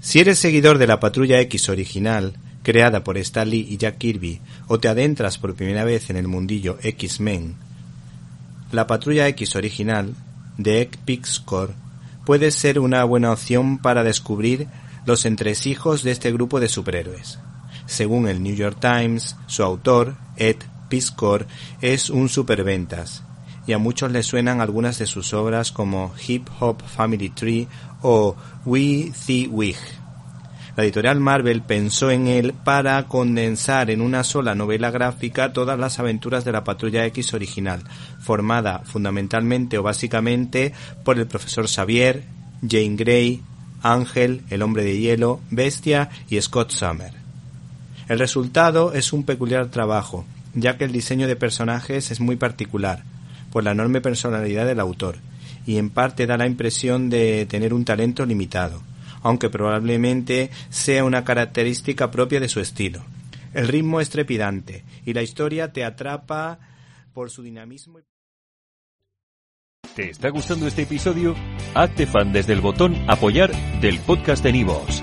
Si eres seguidor de la Patrulla X original, creada por Stan Lee y Jack Kirby, o te adentras por primera vez en el mundillo X-Men, la Patrulla X original, de Egg Pixcore, puede ser una buena opción para descubrir los entresijos de este grupo de superhéroes. Según el New York Times, su autor, Ed Piscor, es un superventas, y a muchos le suenan algunas de sus obras como Hip Hop Family Tree o We The Wig. La editorial Marvel pensó en él para condensar en una sola novela gráfica todas las aventuras de la Patrulla X original, formada fundamentalmente o básicamente por el profesor Xavier, Jane Grey, Ángel, el hombre de hielo, Bestia y Scott Summer. El resultado es un peculiar trabajo, ya que el diseño de personajes es muy particular, por la enorme personalidad del autor, y en parte da la impresión de tener un talento limitado aunque probablemente sea una característica propia de su estilo. El ritmo es trepidante y la historia te atrapa por su dinamismo. ¿Te está gustando este episodio? Hazte fan desde el botón apoyar del podcast de Nivos.